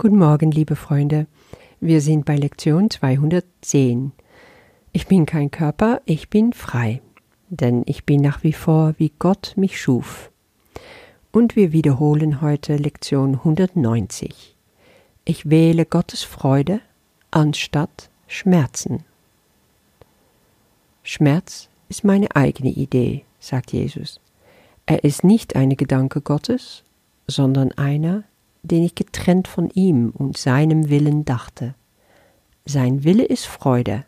Guten Morgen, liebe Freunde. Wir sind bei Lektion 210. Ich bin kein Körper, ich bin frei, denn ich bin nach wie vor, wie Gott mich schuf. Und wir wiederholen heute Lektion 190. Ich wähle Gottes Freude anstatt Schmerzen. Schmerz ist meine eigene Idee, sagt Jesus. Er ist nicht eine Gedanke Gottes, sondern einer, den ich getrennt von ihm und seinem Willen dachte. Sein Wille ist Freude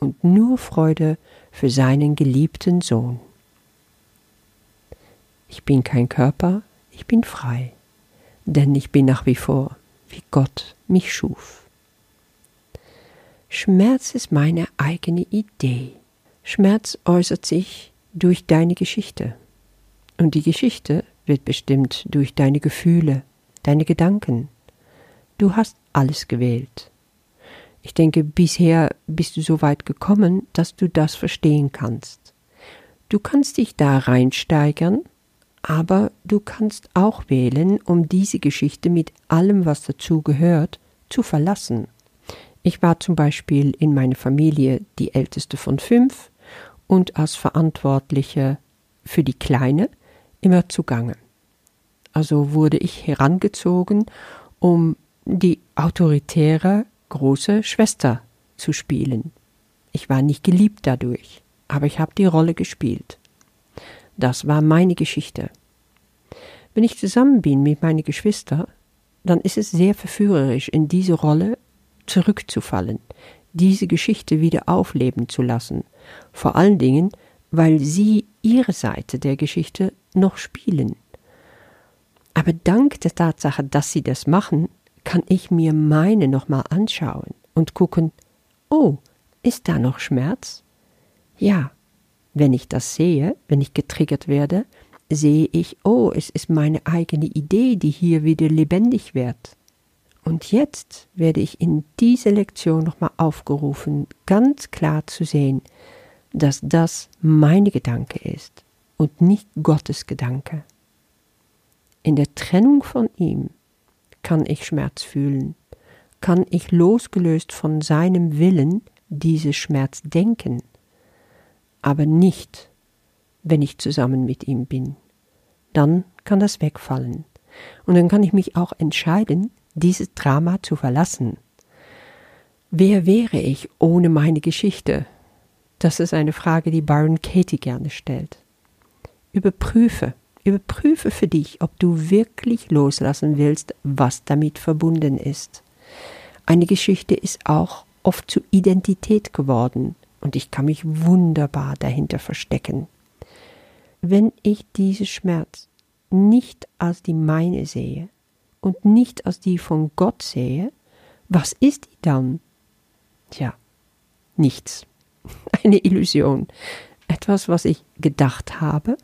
und nur Freude für seinen geliebten Sohn. Ich bin kein Körper, ich bin frei, denn ich bin nach wie vor, wie Gott mich schuf. Schmerz ist meine eigene Idee. Schmerz äußert sich durch deine Geschichte. Und die Geschichte wird bestimmt durch deine Gefühle, deine Gedanken. Du hast alles gewählt. Ich denke, bisher bist du so weit gekommen, dass du das verstehen kannst. Du kannst dich da reinsteigern, aber du kannst auch wählen, um diese Geschichte mit allem, was dazu gehört, zu verlassen. Ich war zum Beispiel in meiner Familie die älteste von fünf und als Verantwortliche für die Kleine immer zugange. Also wurde ich herangezogen, um die autoritäre große Schwester zu spielen. Ich war nicht geliebt dadurch, aber ich habe die Rolle gespielt. Das war meine Geschichte. Wenn ich zusammen bin mit meinen Geschwistern, dann ist es sehr verführerisch, in diese Rolle zurückzufallen, diese Geschichte wieder aufleben zu lassen, vor allen Dingen, weil sie ihre Seite der Geschichte noch spielen. Aber dank der Tatsache, dass sie das machen, kann ich mir meine nochmal anschauen und gucken, oh, ist da noch Schmerz? Ja, wenn ich das sehe, wenn ich getriggert werde, sehe ich, oh, es ist meine eigene Idee, die hier wieder lebendig wird. Und jetzt werde ich in dieser Lektion nochmal aufgerufen, ganz klar zu sehen, dass das meine Gedanke ist und nicht Gottes Gedanke. In der Trennung von ihm kann ich Schmerz fühlen, kann ich losgelöst von seinem Willen diese Schmerz denken, aber nicht, wenn ich zusammen mit ihm bin. Dann kann das wegfallen. Und dann kann ich mich auch entscheiden, dieses Drama zu verlassen. Wer wäre ich ohne meine Geschichte? Das ist eine Frage, die Byron Katie gerne stellt. Überprüfe, überprüfe für dich, ob du wirklich loslassen willst, was damit verbunden ist. Eine Geschichte ist auch oft zu Identität geworden und ich kann mich wunderbar dahinter verstecken. Wenn ich diese Schmerz nicht als die meine sehe und nicht als die von Gott sehe, was ist die dann? Tja, nichts. eine Illusion, etwas, was ich gedacht habe,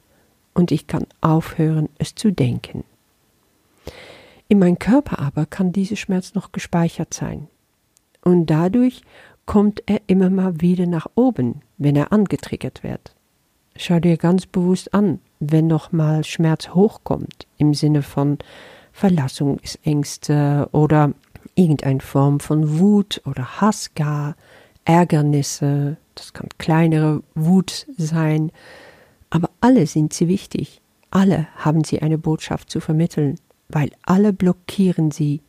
und ich kann aufhören, es zu denken. In meinem Körper aber kann dieser Schmerz noch gespeichert sein. Und dadurch kommt er immer mal wieder nach oben, wenn er angetriggert wird. Schau dir ganz bewusst an, wenn noch mal Schmerz hochkommt, im Sinne von Verlassungsängste oder irgendeine Form von Wut oder Hass gar, Ärgernisse, das kann kleinere Wut sein, alle sind sie wichtig, alle haben sie eine Botschaft zu vermitteln, weil alle blockieren sie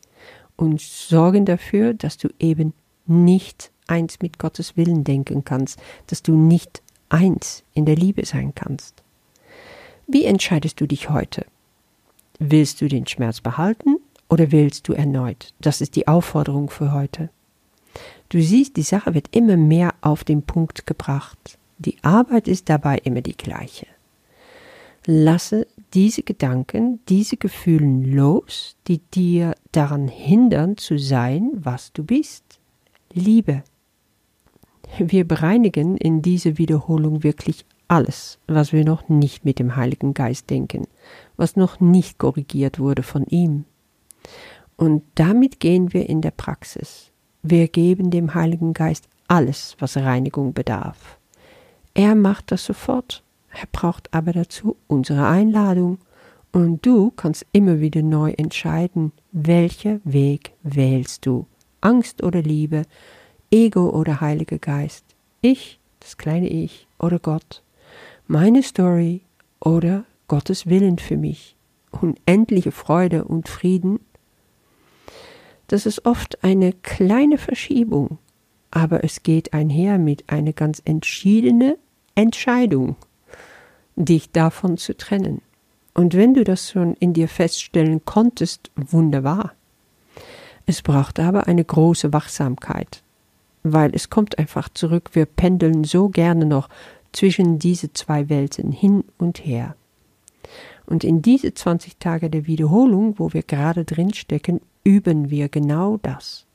und sorgen dafür, dass du eben nicht eins mit Gottes Willen denken kannst, dass du nicht eins in der Liebe sein kannst. Wie entscheidest du dich heute? Willst du den Schmerz behalten oder willst du erneut? Das ist die Aufforderung für heute. Du siehst, die Sache wird immer mehr auf den Punkt gebracht. Die Arbeit ist dabei immer die gleiche. Lasse diese Gedanken, diese Gefühle los, die dir daran hindern zu sein, was du bist. Liebe. Wir bereinigen in dieser Wiederholung wirklich alles, was wir noch nicht mit dem Heiligen Geist denken, was noch nicht korrigiert wurde von ihm. Und damit gehen wir in der Praxis. Wir geben dem Heiligen Geist alles, was Reinigung bedarf. Er macht das sofort. Er braucht aber dazu unsere Einladung Und du kannst immer wieder neu entscheiden, welcher Weg wählst du. Angst oder Liebe, Ego oder Heiliger Geist, ich, das kleine Ich oder Gott, meine Story oder Gottes Willen für mich, unendliche Freude und Frieden. Das ist oft eine kleine Verschiebung, aber es geht einher mit einer ganz entschiedenen Entscheidung, dich davon zu trennen. Und wenn du das schon in dir feststellen konntest, wunderbar. Es braucht aber eine große Wachsamkeit, weil es kommt einfach zurück, wir pendeln so gerne noch zwischen diese zwei Welten hin und her. Und in diese 20 Tage der Wiederholung, wo wir gerade drin stecken, üben wir genau das.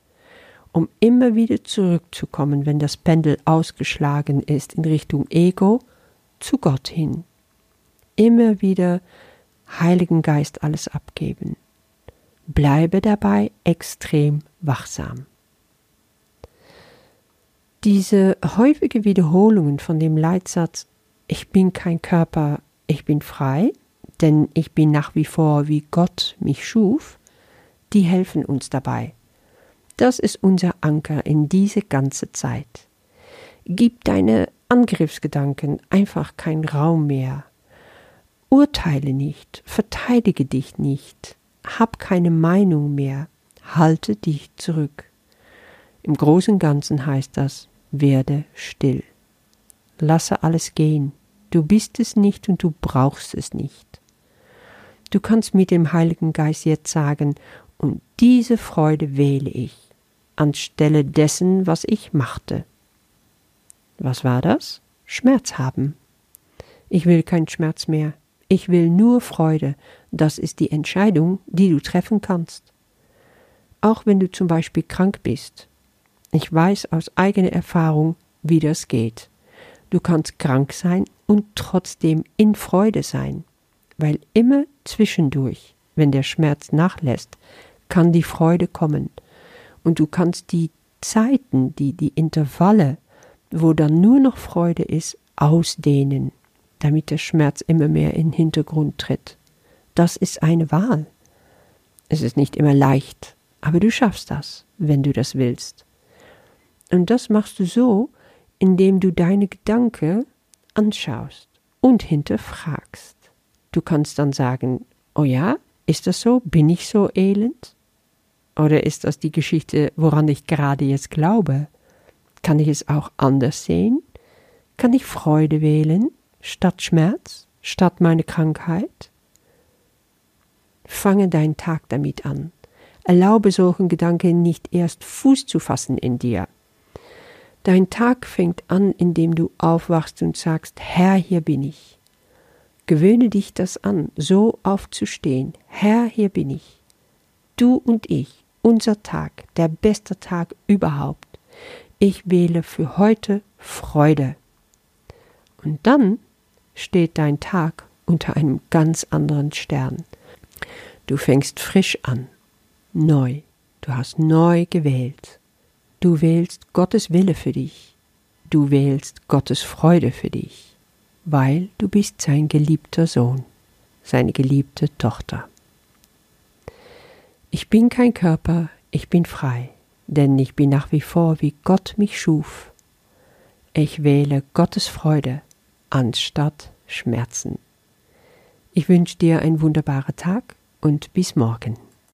Um immer wieder zurückzukommen, wenn das Pendel ausgeschlagen ist in Richtung Ego, zu Gott hin. Immer wieder Heiligen Geist alles abgeben. Bleibe dabei extrem wachsam. Diese häufige Wiederholungen von dem Leitsatz Ich bin kein Körper, ich bin frei, denn ich bin nach wie vor wie Gott mich schuf, die helfen uns dabei. Das ist unser Anker in diese ganze Zeit. Gib deine Angriffsgedanken einfach keinen Raum mehr. Urteile nicht, verteidige dich nicht, hab keine Meinung mehr, halte dich zurück. Im Großen Ganzen heißt das, werde still. Lasse alles gehen. Du bist es nicht und du brauchst es nicht. Du kannst mit dem Heiligen Geist jetzt sagen, und diese Freude wähle ich, anstelle dessen, was ich machte. Was war das? Schmerz haben. Ich will keinen Schmerz mehr. Ich will nur Freude. Das ist die Entscheidung, die du treffen kannst. Auch wenn du zum Beispiel krank bist. Ich weiß aus eigener Erfahrung, wie das geht. Du kannst krank sein und trotzdem in Freude sein, weil immer zwischendurch, wenn der Schmerz nachlässt, kann die Freude kommen. Und du kannst die Zeiten, die, die Intervalle, wo dann nur noch Freude ist, ausdehnen damit der Schmerz immer mehr in den Hintergrund tritt. Das ist eine Wahl. Es ist nicht immer leicht, aber du schaffst das, wenn du das willst. Und das machst du so, indem du deine Gedanken anschaust und hinterfragst. Du kannst dann sagen, oh ja, ist das so? Bin ich so elend? Oder ist das die Geschichte, woran ich gerade jetzt glaube? Kann ich es auch anders sehen? Kann ich Freude wählen? statt Schmerz, statt meine Krankheit? Fange deinen Tag damit an. Erlaube solchen Gedanken nicht erst Fuß zu fassen in dir. Dein Tag fängt an, indem du aufwachst und sagst, Herr, hier bin ich. Gewöhne dich das an, so aufzustehen. Herr, hier bin ich. Du und ich, unser Tag, der beste Tag überhaupt. Ich wähle für heute Freude. Und dann steht dein Tag unter einem ganz anderen Stern. Du fängst frisch an, neu, du hast neu gewählt. Du wählst Gottes Wille für dich, du wählst Gottes Freude für dich, weil du bist sein geliebter Sohn, seine geliebte Tochter. Ich bin kein Körper, ich bin frei, denn ich bin nach wie vor, wie Gott mich schuf. Ich wähle Gottes Freude anstatt Schmerzen. Ich wünsche dir einen wunderbaren Tag und bis morgen.